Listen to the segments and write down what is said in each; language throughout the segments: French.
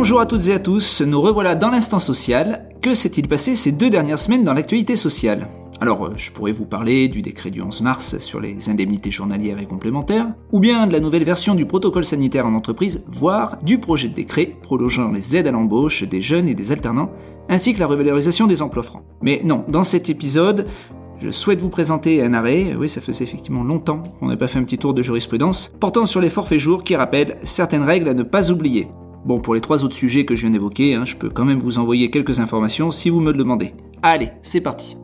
Bonjour à toutes et à tous, nous revoilà dans l'instant social. Que s'est-il passé ces deux dernières semaines dans l'actualité sociale? Alors, euh, je pourrais vous parler du décret du 11 mars sur les indemnités journalières et complémentaires, ou bien de la nouvelle version du protocole sanitaire en entreprise, voire du projet de décret prolongeant les aides à l'embauche des jeunes et des alternants, ainsi que la revalorisation des emplois francs. Mais non, dans cet épisode, je souhaite vous présenter un arrêt, oui ça faisait effectivement longtemps qu'on n'a pas fait un petit tour de jurisprudence, portant sur les forfaits jours qui rappellent certaines règles à ne pas oublier. Bon, pour les trois autres sujets que je viens d'évoquer, hein, je peux quand même vous envoyer quelques informations si vous me le demandez. Allez, c'est parti.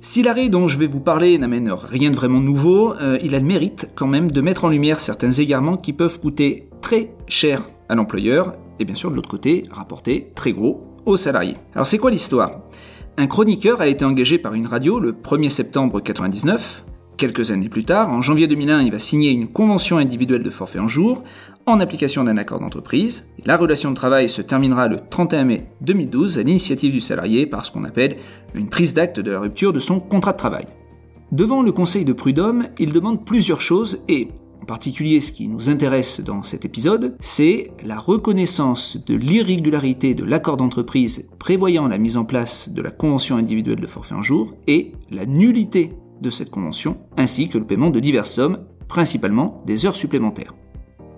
Si l'arrêt dont je vais vous parler n'amène rien de vraiment nouveau, euh, il a le mérite quand même de mettre en lumière certains égarements qui peuvent coûter très cher à l'employeur et bien sûr de l'autre côté rapporter très gros aux salariés. Alors c'est quoi l'histoire? Un chroniqueur a été engagé par une radio le 1er septembre 1999 Quelques années plus tard, en janvier 2001, il va signer une convention individuelle de forfait en jour en application d'un accord d'entreprise. La relation de travail se terminera le 31 mai 2012 à l'initiative du salarié par ce qu'on appelle une prise d'acte de la rupture de son contrat de travail. Devant le Conseil de prud'homme, il demande plusieurs choses et, en particulier ce qui nous intéresse dans cet épisode, c'est la reconnaissance de l'irrégularité de l'accord d'entreprise prévoyant la mise en place de la convention individuelle de forfait en jour et la nullité de cette convention, ainsi que le paiement de diverses sommes, principalement des heures supplémentaires.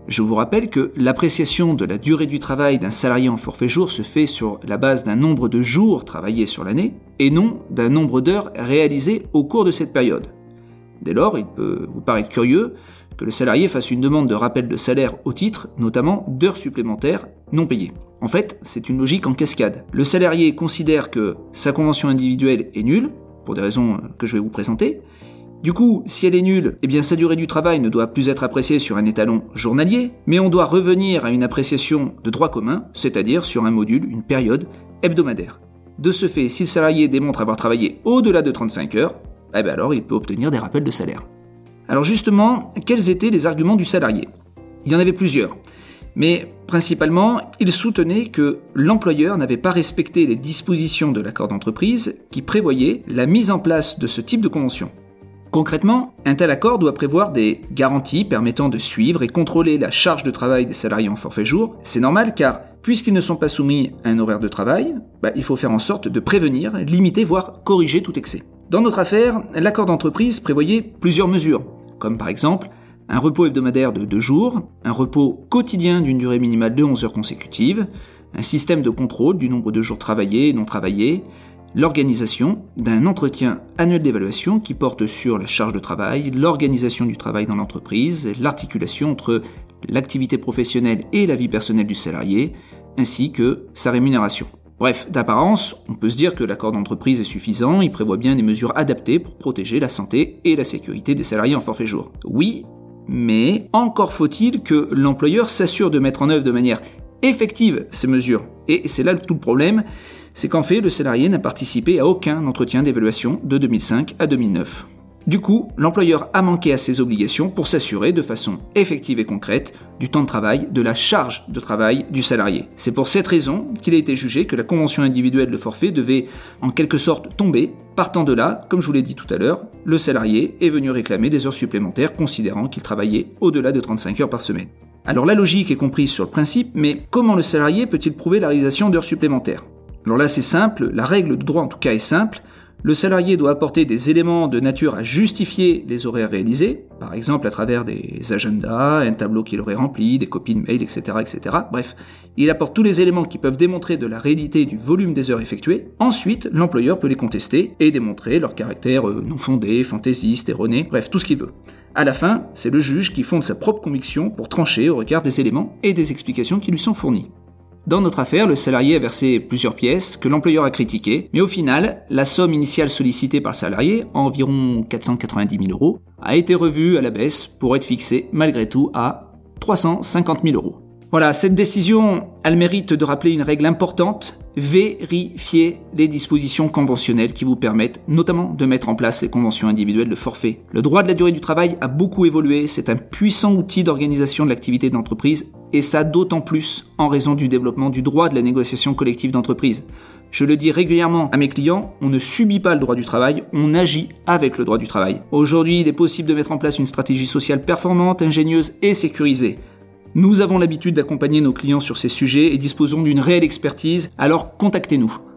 Je vous rappelle que l'appréciation de la durée du travail d'un salarié en forfait jour se fait sur la base d'un nombre de jours travaillés sur l'année et non d'un nombre d'heures réalisées au cours de cette période. Dès lors, il peut vous paraître curieux que le salarié fasse une demande de rappel de salaire au titre, notamment d'heures supplémentaires non payées. En fait, c'est une logique en cascade. Le salarié considère que sa convention individuelle est nulle, pour des raisons que je vais vous présenter. Du coup, si elle est nulle, eh sa durée du travail ne doit plus être appréciée sur un étalon journalier, mais on doit revenir à une appréciation de droit commun, c'est-à-dire sur un module, une période hebdomadaire. De ce fait, si le salarié démontre avoir travaillé au-delà de 35 heures, eh bien alors il peut obtenir des rappels de salaire. Alors justement, quels étaient les arguments du salarié? Il y en avait plusieurs. Mais principalement, il soutenait que l'employeur n'avait pas respecté les dispositions de l'accord d'entreprise qui prévoyaient la mise en place de ce type de convention. Concrètement, un tel accord doit prévoir des garanties permettant de suivre et contrôler la charge de travail des salariés en forfait jour. C'est normal car, puisqu'ils ne sont pas soumis à un horaire de travail, bah, il faut faire en sorte de prévenir, limiter, voire corriger tout excès. Dans notre affaire, l'accord d'entreprise prévoyait plusieurs mesures, comme par exemple un repos hebdomadaire de 2 jours, un repos quotidien d'une durée minimale de 11 heures consécutives, un système de contrôle du nombre de jours travaillés et non travaillés, l'organisation d'un entretien annuel d'évaluation qui porte sur la charge de travail, l'organisation du travail dans l'entreprise, l'articulation entre l'activité professionnelle et la vie personnelle du salarié, ainsi que sa rémunération. Bref, d'apparence, on peut se dire que l'accord d'entreprise est suffisant, il prévoit bien des mesures adaptées pour protéger la santé et la sécurité des salariés en forfait jour. Oui, mais encore faut-il que l'employeur s'assure de mettre en œuvre de manière effective ces mesures. Et c'est là tout le problème, c'est qu'en fait, le salarié n'a participé à aucun entretien d'évaluation de 2005 à 2009. Du coup, l'employeur a manqué à ses obligations pour s'assurer de façon effective et concrète du temps de travail, de la charge de travail du salarié. C'est pour cette raison qu'il a été jugé que la convention individuelle de forfait devait en quelque sorte tomber. Partant de là, comme je vous l'ai dit tout à l'heure, le salarié est venu réclamer des heures supplémentaires considérant qu'il travaillait au-delà de 35 heures par semaine. Alors la logique est comprise sur le principe, mais comment le salarié peut-il prouver la réalisation d'heures supplémentaires? Alors là c'est simple, la règle de droit en tout cas est simple, le salarié doit apporter des éléments de nature à justifier les horaires réalisés, par exemple à travers des agendas, un tableau qu'il aurait rempli, des copies de mail, etc., etc. Bref, il apporte tous les éléments qui peuvent démontrer de la réalité du volume des heures effectuées. Ensuite, l'employeur peut les contester et démontrer leur caractère euh, non fondé, fantaisiste, erroné, bref, tout ce qu'il veut. À la fin, c'est le juge qui fonde sa propre conviction pour trancher au regard des éléments et des explications qui lui sont fournis. Dans notre affaire, le salarié a versé plusieurs pièces que l'employeur a critiquées, mais au final, la somme initiale sollicitée par le salarié, environ 490 000 euros, a été revue à la baisse pour être fixée malgré tout à 350 000 euros. Voilà, cette décision a le mérite de rappeler une règle importante, vérifier les dispositions conventionnelles qui vous permettent notamment de mettre en place les conventions individuelles de forfait. Le droit de la durée du travail a beaucoup évolué, c'est un puissant outil d'organisation de l'activité de l'entreprise et ça d'autant plus en raison du développement du droit de la négociation collective d'entreprise. Je le dis régulièrement à mes clients, on ne subit pas le droit du travail, on agit avec le droit du travail. Aujourd'hui, il est possible de mettre en place une stratégie sociale performante, ingénieuse et sécurisée. Nous avons l'habitude d'accompagner nos clients sur ces sujets et disposons d'une réelle expertise, alors contactez-nous.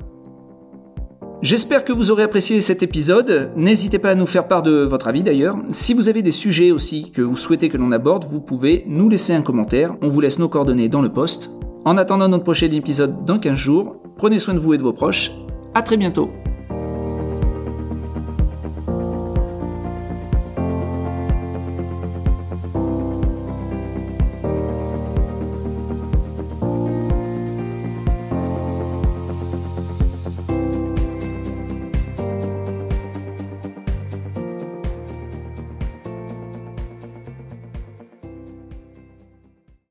J'espère que vous aurez apprécié cet épisode. N'hésitez pas à nous faire part de votre avis d'ailleurs. Si vous avez des sujets aussi que vous souhaitez que l'on aborde, vous pouvez nous laisser un commentaire. On vous laisse nos coordonnées dans le post. En attendant notre prochain épisode dans 15 jours, prenez soin de vous et de vos proches. À très bientôt.